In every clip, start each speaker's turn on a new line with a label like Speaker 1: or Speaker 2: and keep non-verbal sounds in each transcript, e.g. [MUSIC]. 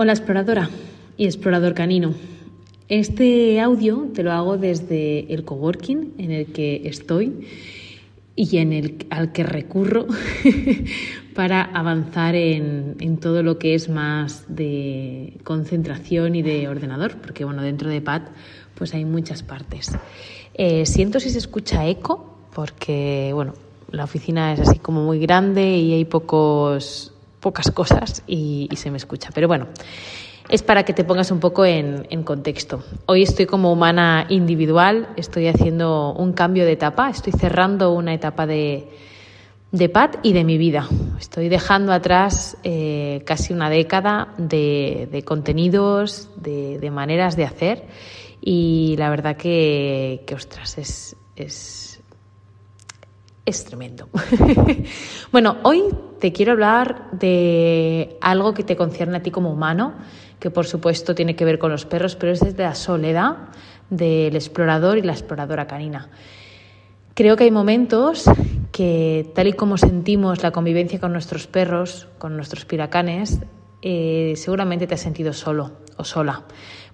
Speaker 1: Hola exploradora y explorador canino. Este audio te lo hago desde el coworking en el que estoy y en el al que recurro [LAUGHS] para avanzar en, todo lo que es más de concentración y de ordenador, porque bueno, dentro de PAD pues hay muchas partes. Eh, siento si se escucha eco, porque bueno, la oficina es así como muy grande y hay pocos pocas cosas y, se me escucha. Pero bueno, es para que te pongas un poco en, contexto. Hoy estoy como humana individual, estoy haciendo un cambio de etapa, estoy cerrando una etapa de, de PAD y de mi vida. Estoy dejando atrás eh, casi una década de, contenidos, de, maneras de hacer y la verdad que, que ostras, es, es es tremendo. [LAUGHS] bueno, hoy te quiero hablar de algo que te concierne a ti como humano, que por supuesto tiene que ver con los perros, pero es desde la soledad del explorador y la exploradora canina. Creo que hay momentos que, tal y como sentimos la convivencia con nuestros perros, con nuestros piracanes, eh, seguramente te has sentido solo o sola.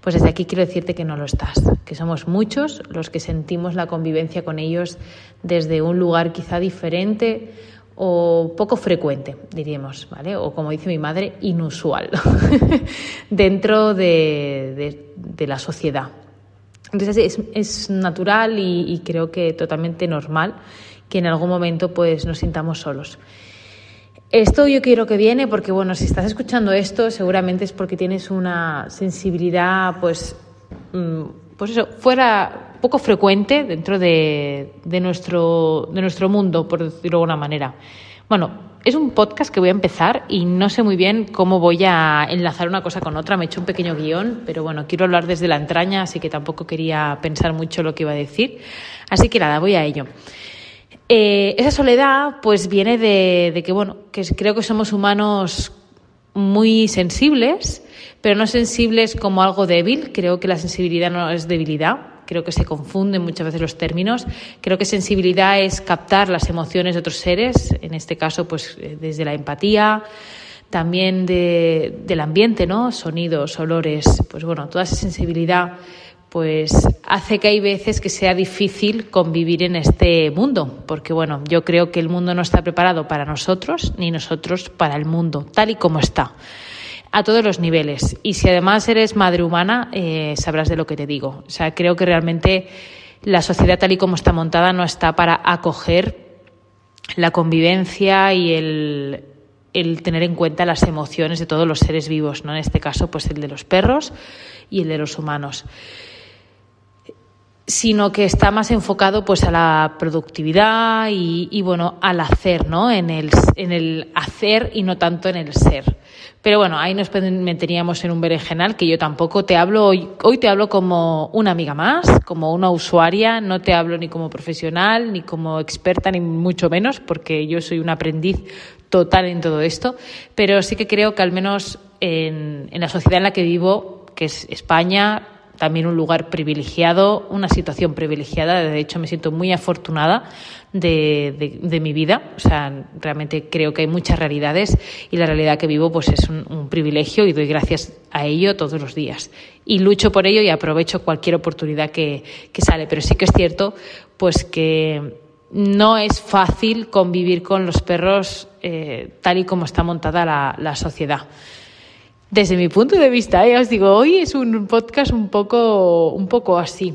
Speaker 1: Pues desde aquí quiero decirte que no lo estás, que somos muchos los que sentimos la convivencia con ellos desde un lugar quizá diferente o poco frecuente, diríamos, ¿vale? O como dice mi madre, inusual [LAUGHS] dentro de, la sociedad. Entonces es, natural y, y creo que totalmente normal que en algún momento pues nos sintamos solos. Esto yo quiero que viene porque, bueno, si estás escuchando esto, seguramente es porque tienes una sensibilidad, pues, mm, pues eso, fuera poco frecuente dentro de, nuestro, de nuestro mundo, por decirlo de alguna manera. Bueno, es un podcast que voy a empezar y no sé muy bien cómo voy a enlazar una cosa con otra. Me he hecho un pequeño guion, pero bueno, quiero hablar desde la entraña, así que tampoco quería pensar mucho lo que iba a decir. Así que nada, voy a ello. Eh, esa soledad pues viene de, que, bueno, que creo que somos humanos muy sensibles, pero no sensibles como algo débil. Creo que la sensibilidad no es debilidad. Creo que se confunden muchas veces los términos. Creo que sensibilidad es captar las emociones de otros seres, en este caso, pues eh, desde la empatía, también del ambiente, ¿no? Sonidos, olores, pues bueno, toda esa sensibilidad pues hace que hay veces que sea difícil convivir en este mundo, porque bueno, yo creo que el mundo no está preparado para nosotros ni nosotros para el mundo, tal y como está, a todos los niveles. Y si además eres madre humana, eh, sabrás de lo que te digo. O sea, creo que realmente la sociedad tal y como está montada no está para acoger la convivencia y el, el tener en cuenta las emociones de todos los seres vivos, ¿no? En este caso, pues el de los perros y el de los humanos sino que está más enfocado pues a la productividad y, bueno al hacer no en el, en el hacer y no tanto en el ser. Pero bueno ahí nos meteríamos en un berenjenal que yo tampoco te hablo hoy hoy te hablo como una amiga más como una usuaria. No te hablo ni como profesional ni como experta ni mucho menos porque yo soy un aprendiz total en todo esto. Pero sí que creo que al menos en, en la sociedad en la que vivo que es España también un lugar privilegiado, una situación privilegiada. De hecho, me siento muy afortunada de, de, mi vida. O sea, realmente creo que hay muchas realidades y la realidad que vivo pues es un, privilegio y doy gracias a ello todos los días. Y lucho por ello y aprovecho cualquier oportunidad que, que sale. Pero sí que es cierto pues que no es fácil convivir con los perros eh, tal y como está montada la, la sociedad desde mi punto de vista, ya os digo, hoy es un podcast un poco, un poco así.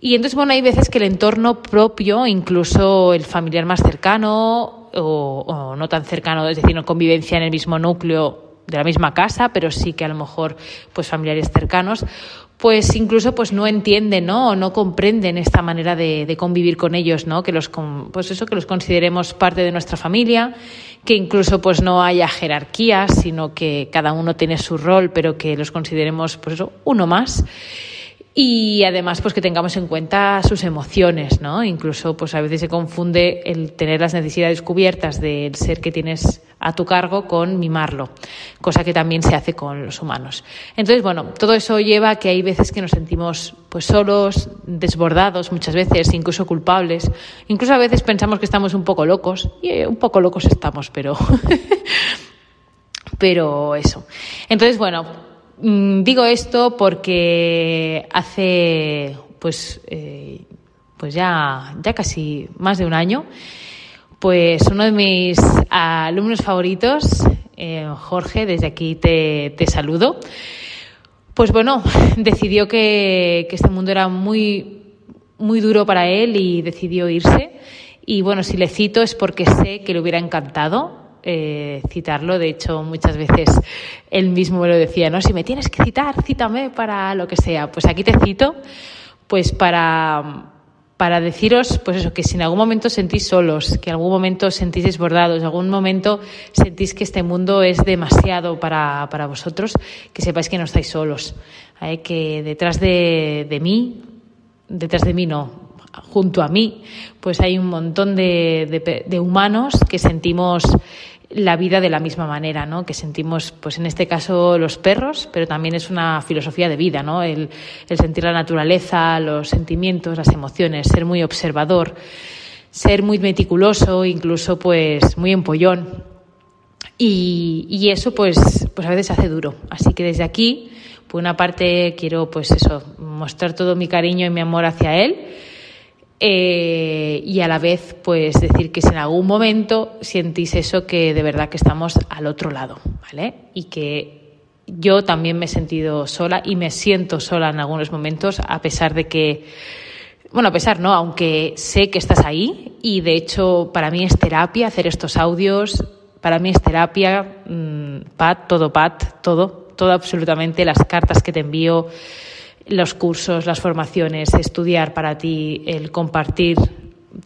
Speaker 1: Y entonces, bueno, hay veces que el entorno propio, incluso el familiar más cercano o, no tan cercano, es decir, no convivencia en el mismo núcleo de la misma casa, pero sí que a lo mejor pues familiares cercanos, pues incluso pues no entienden ¿no? o no comprenden esta manera de, convivir con ellos, ¿no? que los pues eso que los consideremos parte de nuestra familia, que incluso pues no haya jerarquías, sino que cada uno tiene su rol, pero que los consideremos pues eso uno más y además pues que tengamos en cuenta sus emociones, ¿no? Incluso pues a veces se confunde el tener las necesidades cubiertas del ser que tienes a tu cargo con mimarlo, cosa que también se hace con los humanos. Entonces, bueno, todo eso lleva a que hay veces que nos sentimos pues solos, desbordados muchas veces, incluso culpables, incluso a veces pensamos que estamos un poco locos y eh, un poco locos estamos, pero [LAUGHS] pero eso. Entonces, bueno, digo esto porque hace pues, eh, pues ya, ya casi más de un año, pues uno de mis alumnos favoritos, eh, Jorge, desde aquí te, te, saludo, pues bueno, [LAUGHS] decidió que, que este mundo era muy, muy duro para él y decidió irse. Y bueno, si le cito es porque sé que le hubiera encantado eh, citarlo. De hecho, muchas veces él mismo me lo decía, ¿no? Si me tienes que citar, cítame para lo que sea. Pues aquí te cito, pues para, para deciros, pues eso, que si en algún momento sentís solos, que en algún momento sentís desbordados, en algún momento sentís que este mundo es demasiado para, para vosotros, que sepáis que no estáis solos. ¿eh? Que detrás de, de mí, detrás de mí no, junto a mí, pues hay un montón de, de, humanos que sentimos la vida de la misma manera, ¿no? Que sentimos, pues en este caso, los perros, pero también es una filosofía de vida, ¿no? El, el sentir la naturaleza, los sentimientos, las emociones, ser muy observador, ser muy meticuloso, incluso, pues, muy empollón. Y, y eso, pues, pues a veces hace duro. Así que desde aquí, por una parte, quiero, pues eso, mostrar todo mi cariño y mi amor hacia él eh, y a la vez pues decir que si en algún momento sentís eso que de verdad que estamos al otro lado, ¿vale? Y que yo también me he sentido sola y me siento sola en algunos momentos a pesar de que bueno, a pesar no, aunque sé que estás ahí y de hecho para mí es terapia hacer estos audios, para mí es terapia, mmm, Pat, todo Pat, todo, todo absolutamente, las cartas que te envío, los cursos, las formaciones, estudiar para ti, el compartir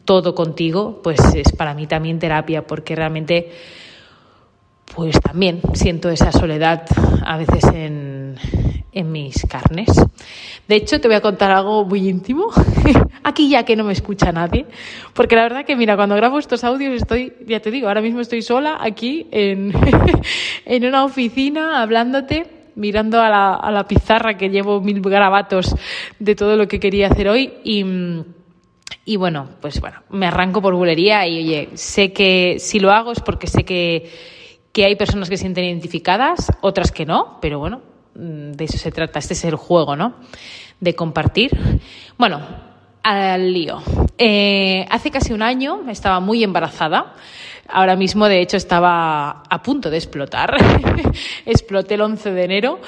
Speaker 1: todo contigo, pues es para mí también terapia, porque realmente, pues también siento esa soledad a veces en, en mis carnes. De hecho, te voy a contar algo muy íntimo, [LAUGHS] aquí ya que no me escucha nadie, porque la verdad que, mira, cuando grabo estos audios estoy, ya te digo, ahora mismo estoy sola aquí en, [LAUGHS] en una oficina hablándote mirando a la, a la pizarra que llevo mil grabatos de todo lo que quería hacer hoy y, y bueno, pues bueno, me arranco por bulería y oye, sé que si lo hago es porque sé que, que hay personas que se sienten identificadas, otras que no, pero bueno, mm, de eso se trata, este es el juego, ¿no? De compartir. Bueno, al lío. Eh, hace casi un año estaba muy embarazada. Ahora mismo, de hecho, estaba a punto de explotar. [LAUGHS] Exploté el 11 de enero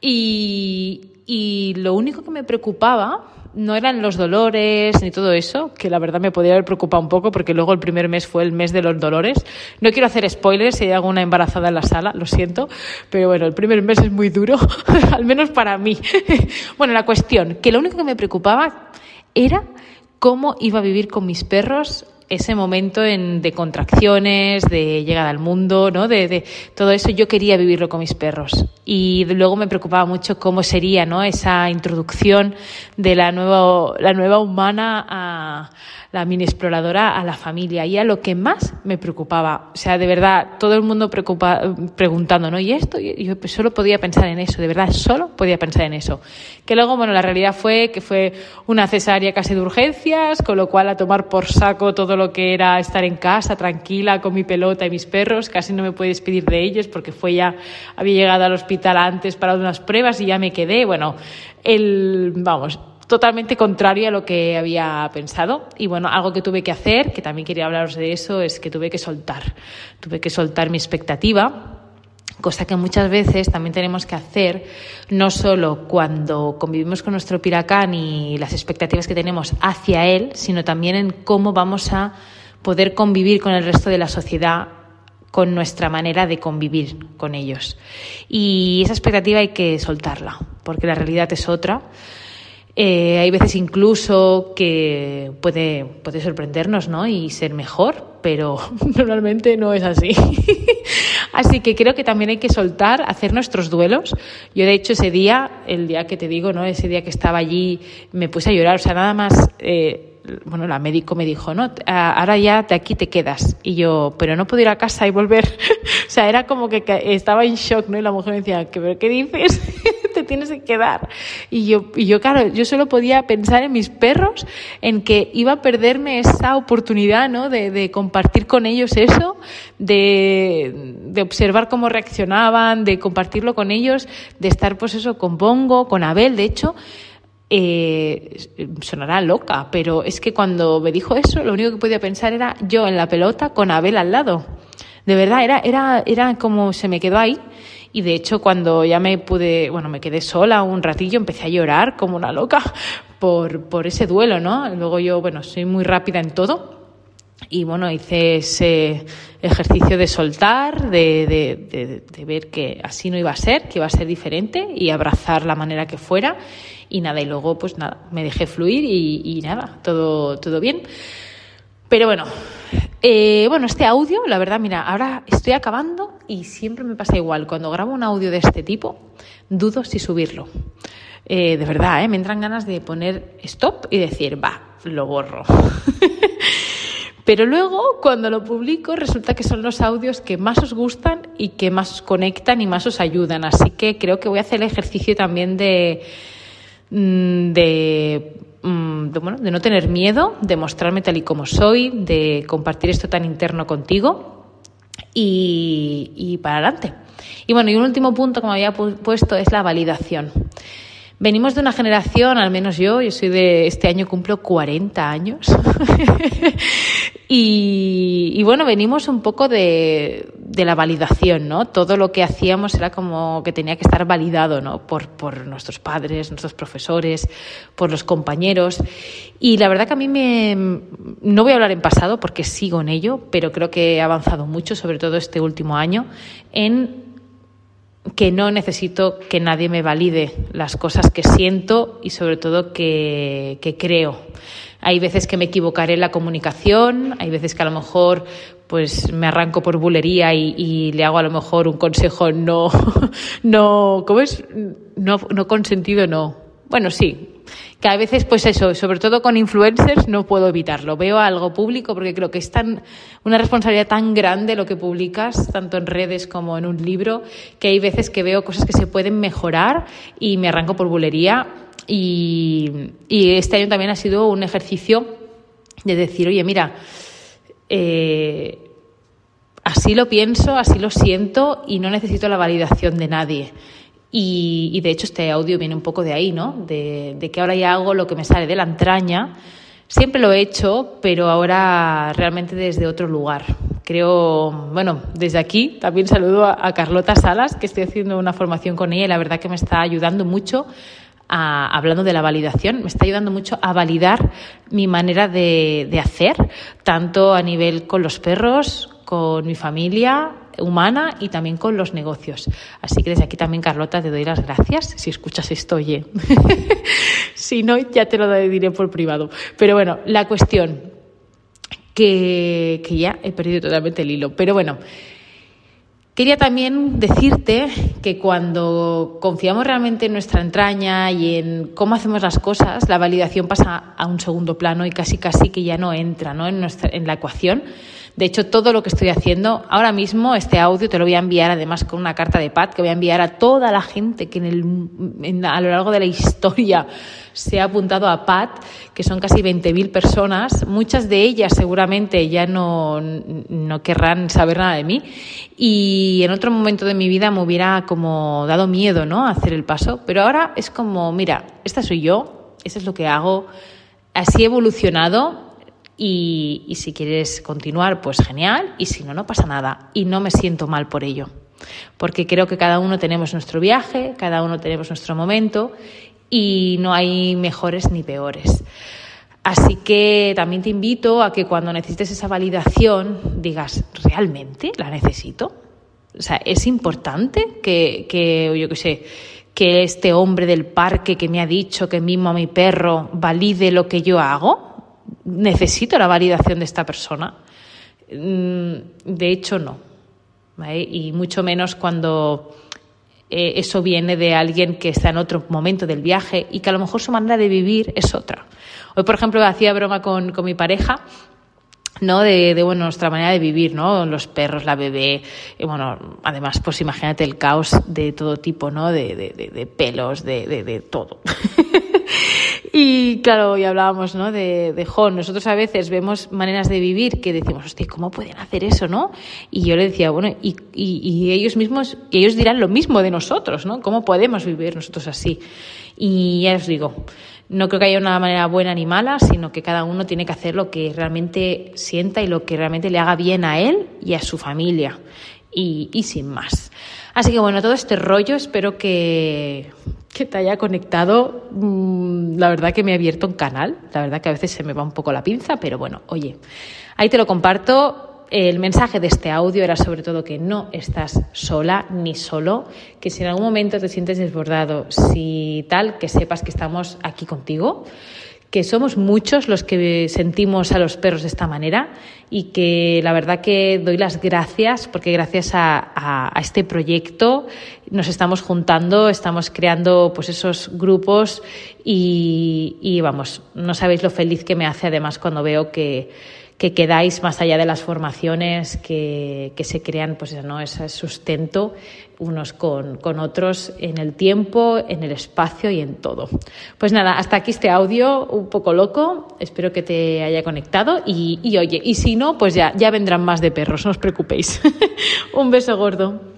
Speaker 1: y, y lo único que me preocupaba no eran los dolores ni todo eso, que la verdad me podría haber preocupado un poco porque luego el primer mes fue el mes de los dolores. No quiero hacer spoilers si hay alguna embarazada en la sala, lo siento, pero bueno, el primer mes es muy duro, [LAUGHS] al menos para mí. [LAUGHS] bueno, la cuestión, que lo único que me preocupaba era cómo iba a vivir con mis perros ese momento en, de contracciones, de llegada al mundo, ¿no? De, de, todo eso yo quería vivirlo con mis perros. Y luego me preocupaba mucho cómo sería, ¿no? Esa introducción de la nueva, la nueva humana a la mini exploradora a la familia. Y a lo que más me preocupaba. O sea, de verdad, todo el mundo preocupa, preguntando, ¿no? ¿Y esto? Yo pues, solo podía pensar en eso, de verdad, solo podía pensar en eso. Que luego, bueno, la realidad fue que fue una cesárea casi de urgencias, con lo cual a tomar por saco todo lo que era estar en casa, tranquila, con mi pelota y mis perros. Casi no me pude despedir de ellos porque fue ya, había llegado al hospital antes para unas pruebas y ya me quedé. Bueno, el, vamos, totalmente contrario a lo que había pensado. Y bueno, algo que tuve que hacer, que también quería hablaros de eso, es que tuve que soltar. Tuve que soltar mi expectativa cosa que muchas veces también tenemos que hacer, no solo cuando convivimos con nuestro piracán y las expectativas que tenemos hacia él, sino también en cómo vamos a poder convivir con el resto de la sociedad con nuestra manera de convivir con ellos. Y esa expectativa hay que soltarla, porque la realidad es otra. Eh, hay veces incluso que puede, puede sorprendernos ¿no? y ser mejor, pero [LAUGHS] normalmente no es así. [LAUGHS] así que creo que también hay que soltar, hacer nuestros duelos. Yo de hecho ese día, el día que te digo, ¿no? ese día que estaba allí, me puse a llorar. O sea, nada más eh, bueno, la médico me dijo, no, ahora ya de aquí te quedas. Y yo, pero no puedo ir a casa y volver. [LAUGHS] o sea, era como que estaba en shock, ¿no? Y la mujer me decía, ¿qué, ¿qué dices? Tienes que quedar. Y yo, y yo, claro, yo solo podía pensar en mis perros, en que iba a perderme esa oportunidad, ¿no? De, de compartir con ellos eso, de, de observar cómo reaccionaban, de compartirlo con ellos, de estar, pues eso, con Bongo, con Abel. De hecho, eh, sonará loca, pero es que cuando me dijo eso, lo único que podía pensar era yo en la pelota con Abel al lado. De verdad, era, era, era como se me quedó ahí. Y de hecho, cuando ya me pude, bueno, me quedé sola un ratillo, empecé a llorar como una loca por, por ese duelo, ¿no? Luego yo, bueno, soy muy rápida en todo. Y bueno, hice ese ejercicio de soltar, de, de, ver que así no iba a ser, que iba a ser diferente y abrazar la manera que fuera y nada, y luego pues nada, me dejé fluir y, nada, todo, todo bien. Pero bueno, eh, bueno, este audio, la verdad, mira, ahora estoy acabando y siempre me pasa igual. Cuando grabo un audio de este tipo, dudo si subirlo. Eh, de verdad, ¿eh? me entran ganas de poner stop y decir, va, lo borro. [LAUGHS] Pero luego, cuando lo publico, resulta que son los audios que más os gustan y que más os conectan y más os ayudan. Así que creo que voy a hacer el ejercicio también de, Mm, mm, de, bueno, de no tener miedo, de mostrarme tal y como soy, de compartir esto tan interno contigo y, y para adelante. Y bueno, y un último punto que me había puesto es la validación. Venimos de una generación, al menos yo, yo soy de este año cumplo 40 años. [LAUGHS] y, bueno, venimos un poco de, de, la validación, ¿no? Todo lo que hacíamos era como que tenía que estar validado, ¿no? Por, por nuestros padres, nuestros profesores, por los compañeros. Y la verdad que a mí me. No voy a hablar en pasado porque sigo en ello, pero creo que he avanzado mucho, sobre todo este último año, en que no necesito que nadie me valide las cosas que siento y sobre todo que, creo. Hay veces que me equivocaré en la comunicación, hay veces que a lo mejor pues me arranco por bulería y, le hago a lo mejor un consejo no, [LAUGHS] no, ¿cómo es? No, no consentido, no. Bueno, sí, que a veces, pues eso, sobre todo con influencers, no puedo evitarlo. Veo algo público porque creo que es tan, una responsabilidad tan grande lo que publicas, tanto en redes como en un libro, que hay veces que veo cosas que se pueden mejorar y me arranco por bulería. Y, este año también ha sido un ejercicio de decir, oye, mira, eh, así lo pienso, así lo siento y no necesito la validación de nadie. Y, de hecho este audio viene un poco de ahí, ¿no? De, que ahora ya hago lo que me sale de la entraña. Siempre lo he hecho, pero ahora realmente desde otro lugar. Creo, bueno, desde aquí también saludo a, Carlota Salas, que estoy haciendo una formación con ella y la verdad que me está ayudando mucho hablando de la validación, me está ayudando mucho a validar mi manera de, hacer, tanto a nivel con los perros, con mi familia, humana y también con los negocios. Así que desde aquí también, Carlota, te doy las gracias. Si escuchas esto, oye. [LAUGHS] si no, ya te lo diré por privado. Pero bueno, la cuestión, que, que ya he perdido totalmente el hilo. Pero bueno, Quería también decirte que cuando confiamos realmente en nuestra entraña y en cómo hacemos las cosas, la validación pasa a un segundo plano y casi casi que ya no entra ¿no? En, nuestra, en la ecuación. De hecho, todo lo que estoy haciendo ahora mismo, este audio te lo voy a enviar además con una carta de paz que voy a enviar a toda la gente que en a lo largo de la historia [LAUGHS] se ha apuntado a PAT, que son casi 20.000 personas. Muchas de ellas seguramente ya no, no querrán saber nada de mí. Y en otro momento de mi vida me hubiera como dado miedo, ¿no? hacer el paso. Pero ahora es como, mira, esta soy yo, eso es lo que hago. Así he evolucionado y, si quieres continuar, pues genial, y si no, no pasa nada. Y no me siento mal por ello, porque creo que cada uno tenemos nuestro viaje, cada uno tenemos nuestro momento y no hay mejores ni peores. Así que también te invito a que cuando necesites esa validación digas, ¿realmente la necesito? O sea, es importante que, que yo qué sé, que este hombre del parque que me ha dicho que mimo a mi perro valide lo que yo hago necesito la validación de esta persona. Mm, de hecho, no. Y mucho menos cuando eh, eso viene de alguien que está en otro momento del viaje y que a lo mejor su manera de vivir es otra. Hoy, por ejemplo, hacía broma con, con mi pareja ¿no? De, de, bueno, nuestra manera de vivir, ¿no? Los perros, la bebé, y bueno, además, pues imagínate el caos de todo tipo, ¿no? De, de, de pelos, de, de, todo. [LAUGHS] y claro, y hablábamos, ¿no? De, de jo, nosotros a veces vemos maneras de vivir que decimos, hostia, ¿cómo pueden hacer eso, no? Y yo le decía, bueno, y, y, y ellos mismos, y ellos dirán lo mismo de nosotros, ¿no? ¿Cómo podemos vivir nosotros así? Y ya os digo, no creo que haya una manera buena ni mala, sino que cada uno tiene que hacer lo que realmente sienta y lo que realmente le haga bien a él y a su familia. Y, y sin más. Así que bueno, todo este rollo espero que, que te haya conectado. Mm, la verdad que me ha abierto un canal. La verdad que a veces se me va un poco la pinza, pero bueno, oye, ahí te lo comparto el mensaje de este audio era sobre todo que no estás sola ni solo, que si en algún momento te sientes desbordado, si tal, que sepas que estamos aquí contigo, que somos muchos los que sentimos a los perros de esta manera y que la verdad que doy las gracias porque gracias a, este proyecto nos estamos juntando, estamos creando pues esos grupos y, y vamos, no sabéis lo feliz que me hace además cuando veo que que quedáis más allá de las formaciones, que, que se crean pues ¿no? ese sustento unos con, con, otros en el tiempo, en el espacio y en todo. Pues nada, hasta aquí este audio un poco loco, espero que te haya conectado y, y oye, y si no, pues ya, ya vendrán más de perros, no os preocupéis. [LAUGHS] un beso gordo.